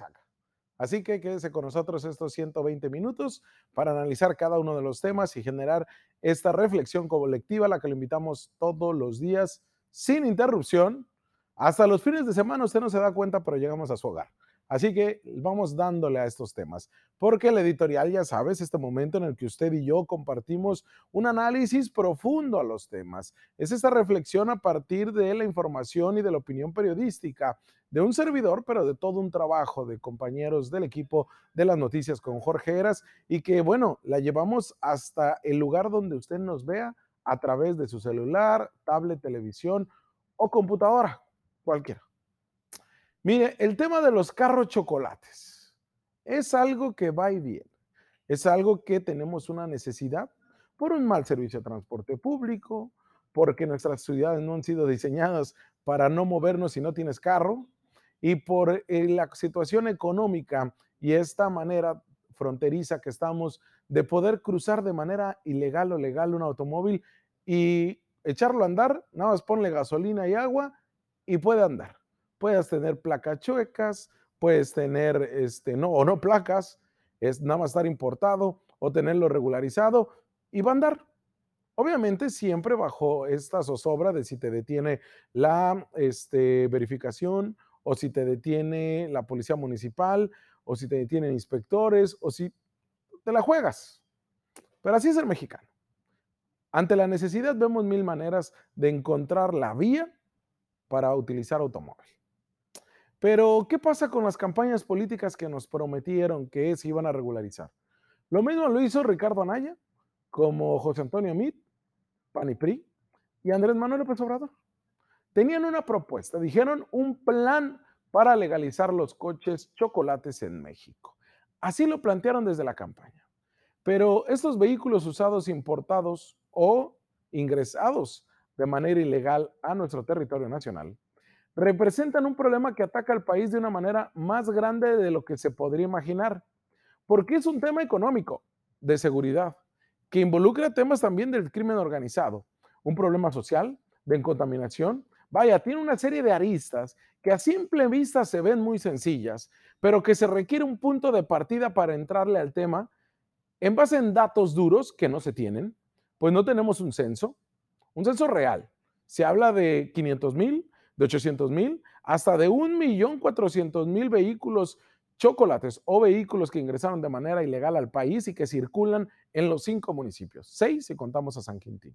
haga. Así que quédese con nosotros estos 120 minutos para analizar cada uno de los temas y generar esta reflexión colectiva, la que le invitamos todos los días sin interrupción. Hasta los fines de semana usted no se da cuenta, pero llegamos a su hogar. Así que vamos dándole a estos temas, porque el editorial, ya sabes, este momento en el que usted y yo compartimos un análisis profundo a los temas. Es esta reflexión a partir de la información y de la opinión periodística de un servidor, pero de todo un trabajo de compañeros del equipo de las noticias con Jorge Heras y que, bueno, la llevamos hasta el lugar donde usted nos vea a través de su celular, tablet, televisión o computadora, cualquiera. Mire, el tema de los carros chocolates es algo que va y viene. Es algo que tenemos una necesidad por un mal servicio de transporte público, porque nuestras ciudades no han sido diseñadas para no movernos si no tienes carro, y por eh, la situación económica y esta manera fronteriza que estamos de poder cruzar de manera ilegal o legal un automóvil y echarlo a andar, nada más ponle gasolina y agua y puede andar puedes tener placas chuecas, puedes tener, este, no, o no placas, es nada más estar importado o tenerlo regularizado y va a andar. Obviamente siempre bajo esta zozobra de si te detiene la este, verificación o si te detiene la policía municipal o si te detienen inspectores o si te la juegas. Pero así es el mexicano. Ante la necesidad vemos mil maneras de encontrar la vía para utilizar automóvil. Pero, ¿qué pasa con las campañas políticas que nos prometieron que se iban a regularizar? Lo mismo lo hizo Ricardo Anaya, como José Antonio Mit, PANIPRI y Andrés Manuel López Obrador. Tenían una propuesta, dijeron un plan para legalizar los coches chocolates en México. Así lo plantearon desde la campaña. Pero estos vehículos usados importados o ingresados de manera ilegal a nuestro territorio nacional representan un problema que ataca al país de una manera más grande de lo que se podría imaginar, porque es un tema económico, de seguridad, que involucra temas también del crimen organizado, un problema social, de contaminación. Vaya, tiene una serie de aristas que a simple vista se ven muy sencillas, pero que se requiere un punto de partida para entrarle al tema en base en datos duros que no se tienen, pues no tenemos un censo, un censo real. Se habla de 500 mil, de 800 mil hasta de 1.400.000 vehículos chocolates o vehículos que ingresaron de manera ilegal al país y que circulan en los cinco municipios, seis si contamos a San Quintín.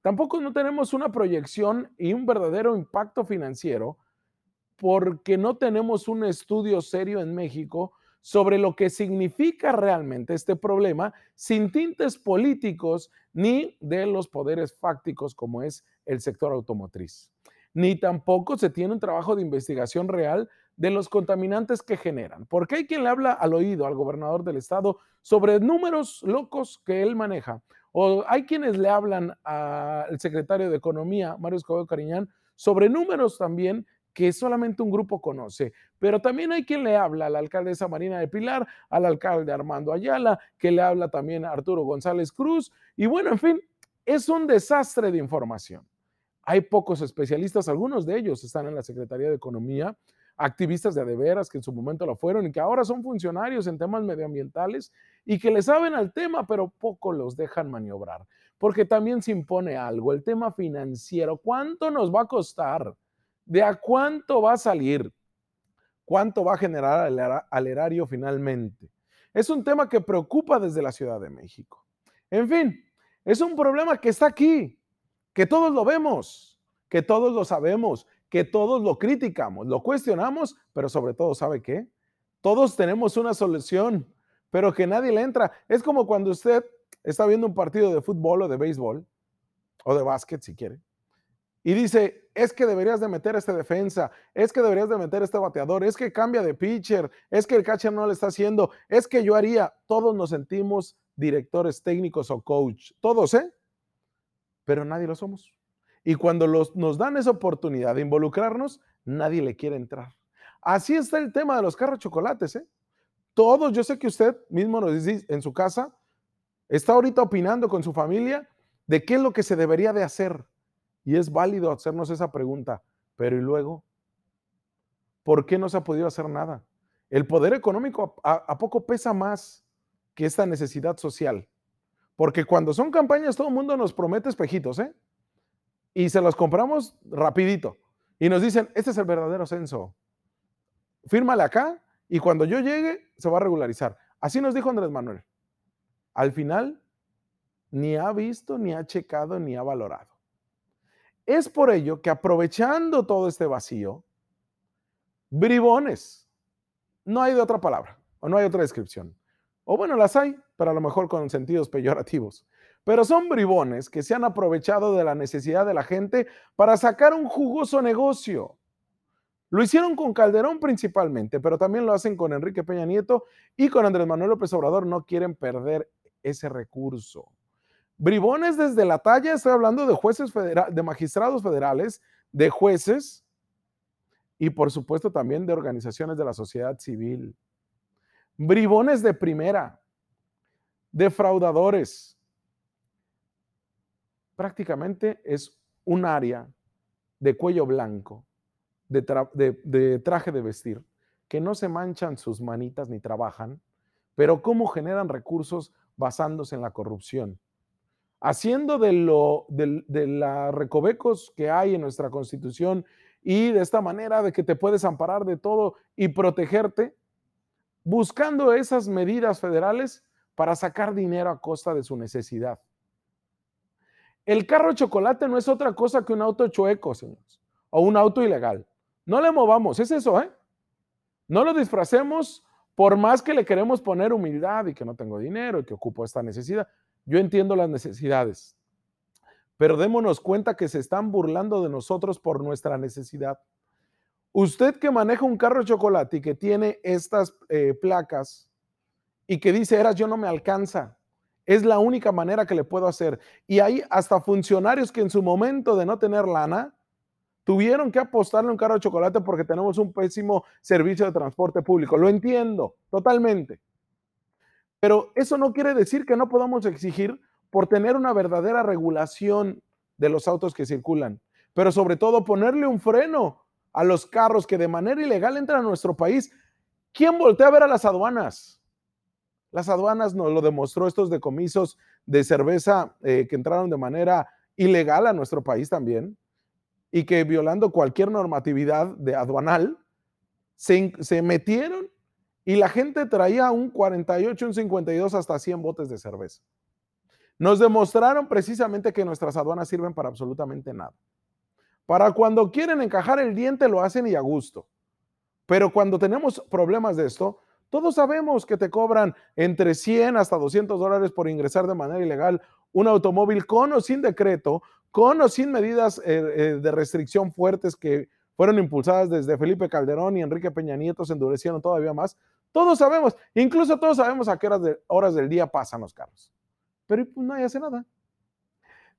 Tampoco no tenemos una proyección y un verdadero impacto financiero porque no tenemos un estudio serio en México sobre lo que significa realmente este problema sin tintes políticos ni de los poderes fácticos como es el sector automotriz ni tampoco se tiene un trabajo de investigación real de los contaminantes que generan. Porque hay quien le habla al oído al gobernador del estado sobre números locos que él maneja. O hay quienes le hablan al secretario de Economía, Mario Escobedo Cariñán, sobre números también que solamente un grupo conoce. Pero también hay quien le habla a la alcaldesa Marina de Pilar, al alcalde Armando Ayala, que le habla también a Arturo González Cruz. Y bueno, en fin, es un desastre de información. Hay pocos especialistas, algunos de ellos están en la Secretaría de Economía, activistas de adeveras que en su momento lo fueron y que ahora son funcionarios en temas medioambientales y que le saben al tema, pero poco los dejan maniobrar, porque también se impone algo, el tema financiero, ¿cuánto nos va a costar? ¿De a cuánto va a salir? ¿Cuánto va a generar al erario finalmente? Es un tema que preocupa desde la Ciudad de México. En fin, es un problema que está aquí, que todos lo vemos, que todos lo sabemos, que todos lo criticamos, lo cuestionamos, pero sobre todo, ¿sabe qué? Todos tenemos una solución, pero que nadie le entra. Es como cuando usted está viendo un partido de fútbol o de béisbol, o de básquet si quiere, y dice, es que deberías de meter este defensa, es que deberías de meter este bateador, es que cambia de pitcher, es que el catcher no le está haciendo, es que yo haría, todos nos sentimos directores técnicos o coach, todos, ¿eh? Pero nadie lo somos. Y cuando nos dan esa oportunidad de involucrarnos, nadie le quiere entrar. Así está el tema de los carros chocolates. ¿eh? Todos, yo sé que usted mismo dice en su casa, está ahorita opinando con su familia de qué es lo que se debería de hacer. Y es válido hacernos esa pregunta. Pero ¿y luego? ¿Por qué no se ha podido hacer nada? el poder económico a, poco pesa más que esta necesidad social. Porque cuando son campañas, todo el mundo nos promete espejitos, ¿eh? Y se los compramos rapidito. Y nos dicen, este es el verdadero censo. Fírmale acá y cuando yo llegue se va a regularizar. Así nos dijo Andrés Manuel. Al final, ni ha visto, ni ha checado, ni ha valorado. Es por ello que aprovechando todo este vacío, bribones, no hay de otra palabra, o no hay otra descripción. O bueno, las hay, pero a lo mejor con sentidos peyorativos. Pero son bribones que se han aprovechado de la necesidad de la gente para sacar un jugoso negocio. Lo hicieron con Calderón principalmente, pero también lo hacen con Enrique Peña Nieto y con Andrés Manuel López Obrador. No quieren perder ese recurso. Bribones desde la talla, estoy hablando de jueces federales, de magistrados federales, de jueces y por supuesto también de organizaciones de la sociedad civil. Bribones de primera, defraudadores. Prácticamente es un área de cuello blanco, de, de traje de vestir, que no se manchan sus manitas ni trabajan, pero cómo generan recursos basándose en la corrupción haciendo de, lo, de, la recovecos que hay en nuestra constitución y de esta manera de que te puedes amparar de todo y protegerte, buscando esas medidas federales para sacar dinero a costa de su necesidad. El carro chocolate no es otra cosa que un auto chueco, señores, o un auto ilegal. No le movamos, es eso, ¿eh? No lo disfracemos por más que le queremos poner humildad y que no tengo dinero y que ocupo esta necesidad. Yo entiendo las necesidades, pero démonos cuenta que se están burlando de nosotros por nuestra necesidad. Usted que maneja un carro de chocolate y que tiene estas eh, placas y que dice, eras yo no me alcanza, es la única manera que le puedo hacer. Y hay hasta funcionarios que en su momento de no tener lana, tuvieron que apostarle un carro de chocolate porque tenemos un pésimo servicio de transporte público. Lo entiendo totalmente. Pero eso no quiere decir que no podamos exigir por tener una verdadera regulación de los autos que circulan, pero sobre todo ponerle un freno a los carros que de manera ilegal entran a nuestro país. ¿Quién voltea a ver a las aduanas? Las aduanas nos lo demostró estos decomisos de cerveza eh, que entraron de manera ilegal a nuestro país también y que violando cualquier normatividad de aduanal, se, se metieron y la gente traía un 48, un 52, hasta 100 botes de cerveza. Nos demostraron precisamente que nuestras aduanas sirven para absolutamente nada. Para cuando quieren encajar el diente lo hacen y a gusto. Pero cuando tenemos problemas de esto, todos sabemos que te cobran entre 100 hasta 200 dólares por ingresar de manera ilegal un automóvil con o sin decreto, con o sin medidas eh, eh, de restricción fuertes que fueron impulsadas desde Felipe Calderón y Enrique Peña Nieto, se endurecieron todavía más. Todos sabemos, incluso todos sabemos a qué horas, de, horas del día pasan los carros. Pero pues, nadie hace nada.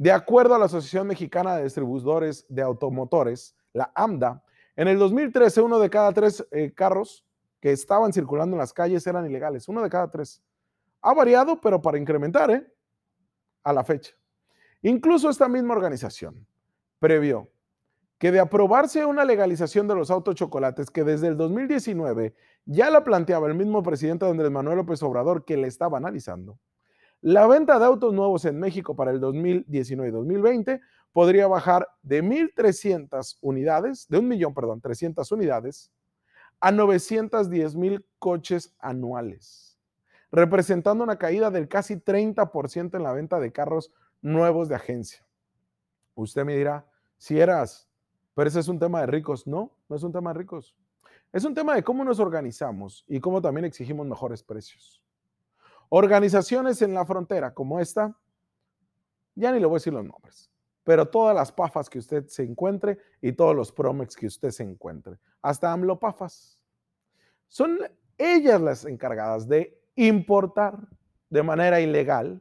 De acuerdo a la Asociación Mexicana de Distribuidores de Automotores, la AMDA, en el 2013 uno de cada tres eh, carros que estaban circulando en las calles eran ilegales, uno de cada tres. Ha variado, pero para incrementar, ¿eh? A la fecha. Incluso esta misma organización previó que de aprobarse una legalización de los autos chocolates, que desde el 2019 ya la planteaba el mismo presidente Andrés Manuel López Obrador, que le estaba analizando, la venta de autos nuevos en México para el 2019 y 2020 podría bajar de 1.300 unidades, de un millón, perdón, 300 unidades, a 910 mil coches anuales, representando una caída del casi 30% en la venta de carros nuevos de agencia. Usted me dirá, si eras pero ese es un tema de ricos. No, no es un tema de ricos. Es un tema de cómo nos organizamos y cómo también exigimos mejores precios. Organizaciones en la frontera como esta, ya ni le voy a decir los nombres, pero todas las pafas que usted se encuentre y todos los Promex que usted se encuentre, hasta AMLO pafas, son ellas las encargadas de importar de manera ilegal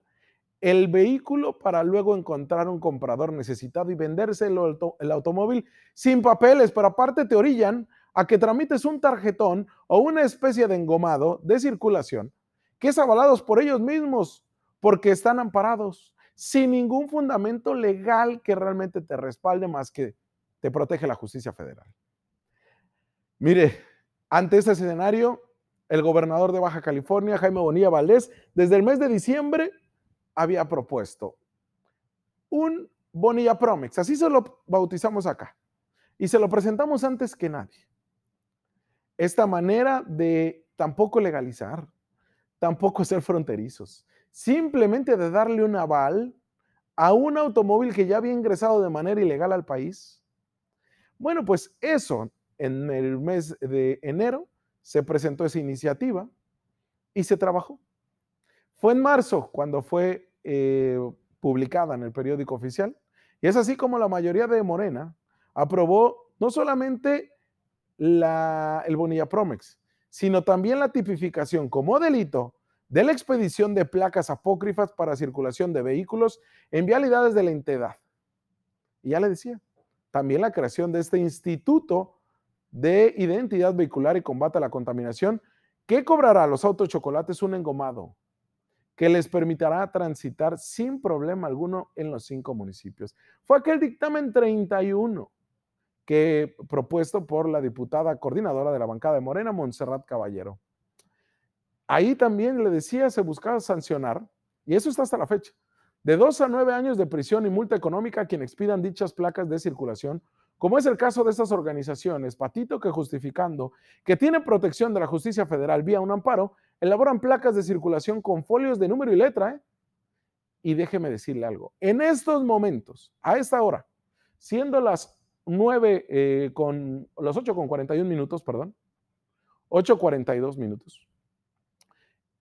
el vehículo para luego encontrar un comprador necesitado y vendérselo el, automóvil sin papeles, pero aparte te orillan a que tramites un tarjetón o una especie de engomado de circulación que es avalados por ellos mismos porque están amparados sin ningún fundamento legal que realmente te respalde más que te protege la justicia federal. Mire, ante este escenario, el gobernador de Baja California, Jaime Bonilla Valdés, desde el mes de diciembre había propuesto un Bonilla Promex, así se lo bautizamos acá, y se lo presentamos antes que nadie. Esta manera de tampoco legalizar, tampoco ser fronterizos, simplemente de darle un aval a un automóvil que ya había ingresado de manera ilegal al país. Bueno, pues eso en el mes de enero se presentó esa iniciativa y se trabajó. Fue en marzo cuando fue eh, publicada en el periódico oficial y es así como la mayoría de Morena aprobó no solamente la, el Bonilla Promex, sino también la tipificación como delito de la expedición de placas apócrifas para circulación de vehículos en vialidades de la entidad. Y ya le decía, también la creación de este instituto de identidad vehicular y combate a la contaminación que cobrará a los autos chocolates un engomado que les permitirá transitar sin problema alguno en los cinco municipios. Fue aquel dictamen 31 que propuesto por la diputada coordinadora de la bancada de Morena, Montserrat Caballero. Ahí también le decía, se buscaba sancionar, y eso está hasta la fecha, de dos a nueve años de prisión y multa económica a quien expidan dichas placas de circulación como es el caso de estas organizaciones, Patito, que justificando que tienen protección de la justicia federal vía un amparo, elaboran placas de circulación con folios de número y letra. ¿eh? Y déjeme decirle algo, en estos momentos, a esta hora, siendo las 9 eh, con, los 8 con 41 minutos, perdón, 8.42 minutos,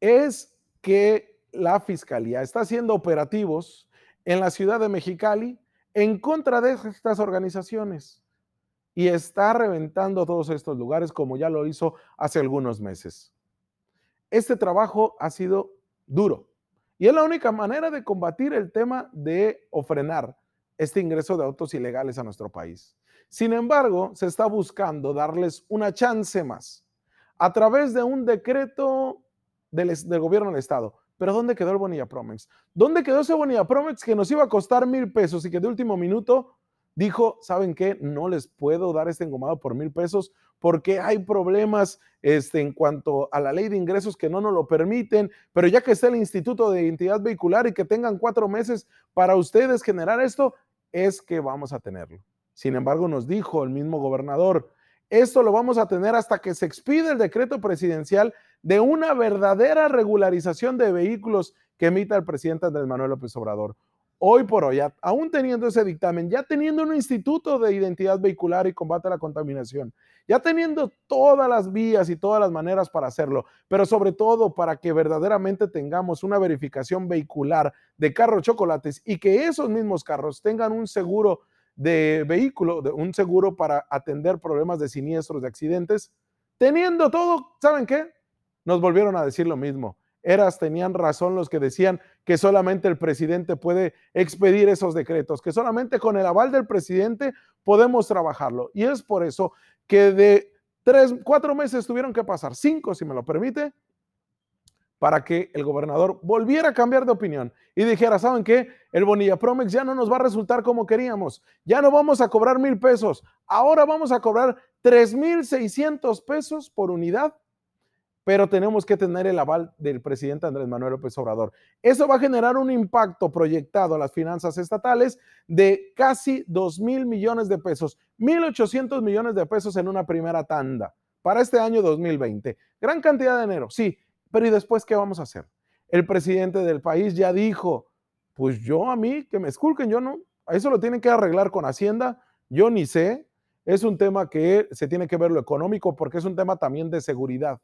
es que la fiscalía está haciendo operativos en la ciudad de Mexicali en contra de estas organizaciones y está reventando todos estos lugares como ya lo hizo hace algunos meses. Este trabajo ha sido duro y es la única manera de combatir el tema de o frenar este ingreso de autos ilegales a nuestro país. Sin embargo, se está buscando darles una chance más a través de un decreto del, gobierno del Estado pero ¿dónde quedó el Bonilla Promex? ¿Dónde quedó ese Bonilla Promex que nos iba a costar mil pesos y que de último minuto dijo, ¿saben qué? No les puedo dar este engomado por mil pesos porque hay problemas este, en cuanto a la ley de ingresos que no nos lo permiten, pero ya que está el Instituto de Identidad Vehicular y que tengan cuatro meses para ustedes generar esto, es que vamos a tenerlo. Sin embargo, nos dijo el mismo gobernador, esto lo vamos a tener hasta que se expide el decreto presidencial de una verdadera regularización de vehículos que emita el presidente Andrés Manuel López Obrador. Hoy por hoy, aún teniendo ese dictamen, ya teniendo un instituto de identidad vehicular y combate a la contaminación, ya teniendo todas las vías y todas las maneras para hacerlo, pero sobre todo para que verdaderamente tengamos una verificación vehicular de carros chocolates y que esos mismos carros tengan un seguro de vehículo, un seguro para atender problemas de siniestros, de accidentes, teniendo todo, ¿saben qué? Nos volvieron a decir lo mismo. Eras tenían razón los que decían que solamente el presidente puede expedir esos decretos, que solamente con el aval del presidente podemos trabajarlo. Y es por eso que de tres, cuatro meses tuvieron que pasar, cinco si me lo permite, para que el gobernador volviera a cambiar de opinión y dijera, ¿saben qué? El Bonilla Promex ya no nos va a resultar como queríamos, ya no vamos a cobrar mil pesos, ahora vamos a cobrar tres mil seiscientos pesos por unidad, pero tenemos que tener el aval del presidente Andrés Manuel López Obrador. Eso va a generar un impacto proyectado a las finanzas estatales de casi dos mil millones de pesos, mil ochocientos millones de pesos en una primera tanda para este año 2020. Gran cantidad de dinero, sí, pero ¿y después qué vamos a hacer? El presidente del país ya dijo, pues yo a mí, que me esculquen, yo no, eso lo tienen que arreglar con Hacienda, yo ni sé, es un tema que se tiene que ver lo económico porque es un tema también de seguridad.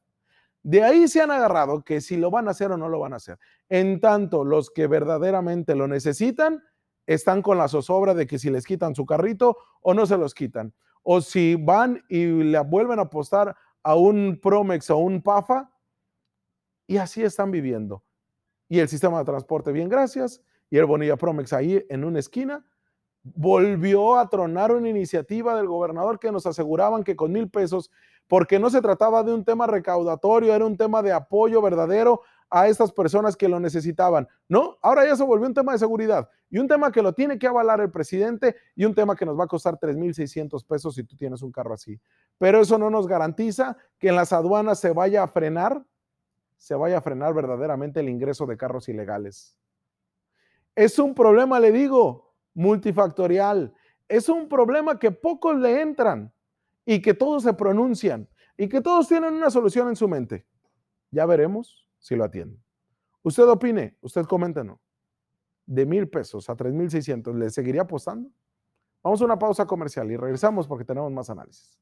De ahí se han agarrado que si lo van a hacer o no lo van a hacer. En tanto, los que verdaderamente lo necesitan están con la zozobra de que si les quitan su carrito o no se los quitan. O si van y le vuelven a apostar a un Promex o un PAFA, y así están viviendo. Y el sistema de transporte, bien, gracias. Y el Bonilla Promex ahí en una esquina volvió a tronar una iniciativa del gobernador que nos aseguraban que con mil pesos, porque no se trataba de un tema recaudatorio, era un tema de apoyo verdadero a estas personas que lo necesitaban. No, ahora ya se volvió un tema de seguridad y un tema que lo tiene que avalar el presidente y un tema que nos va a costar 3.600 pesos si tú tienes un carro así. pero eso no nos garantiza que en las aduanas se vaya a frenar, se vaya a frenar verdaderamente el ingreso de carros ilegales. Es un problema, le digo, multifactorial. Es un problema que pocos le entran y que todos se pronuncian y que todos tienen una solución en su mente. Ya veremos si lo atienden. Usted opine, usted coméntenos. De mil pesos a tres mil seiscientos, ¿le seguiría apostando? Vamos a una pausa comercial y regresamos porque tenemos más análisis.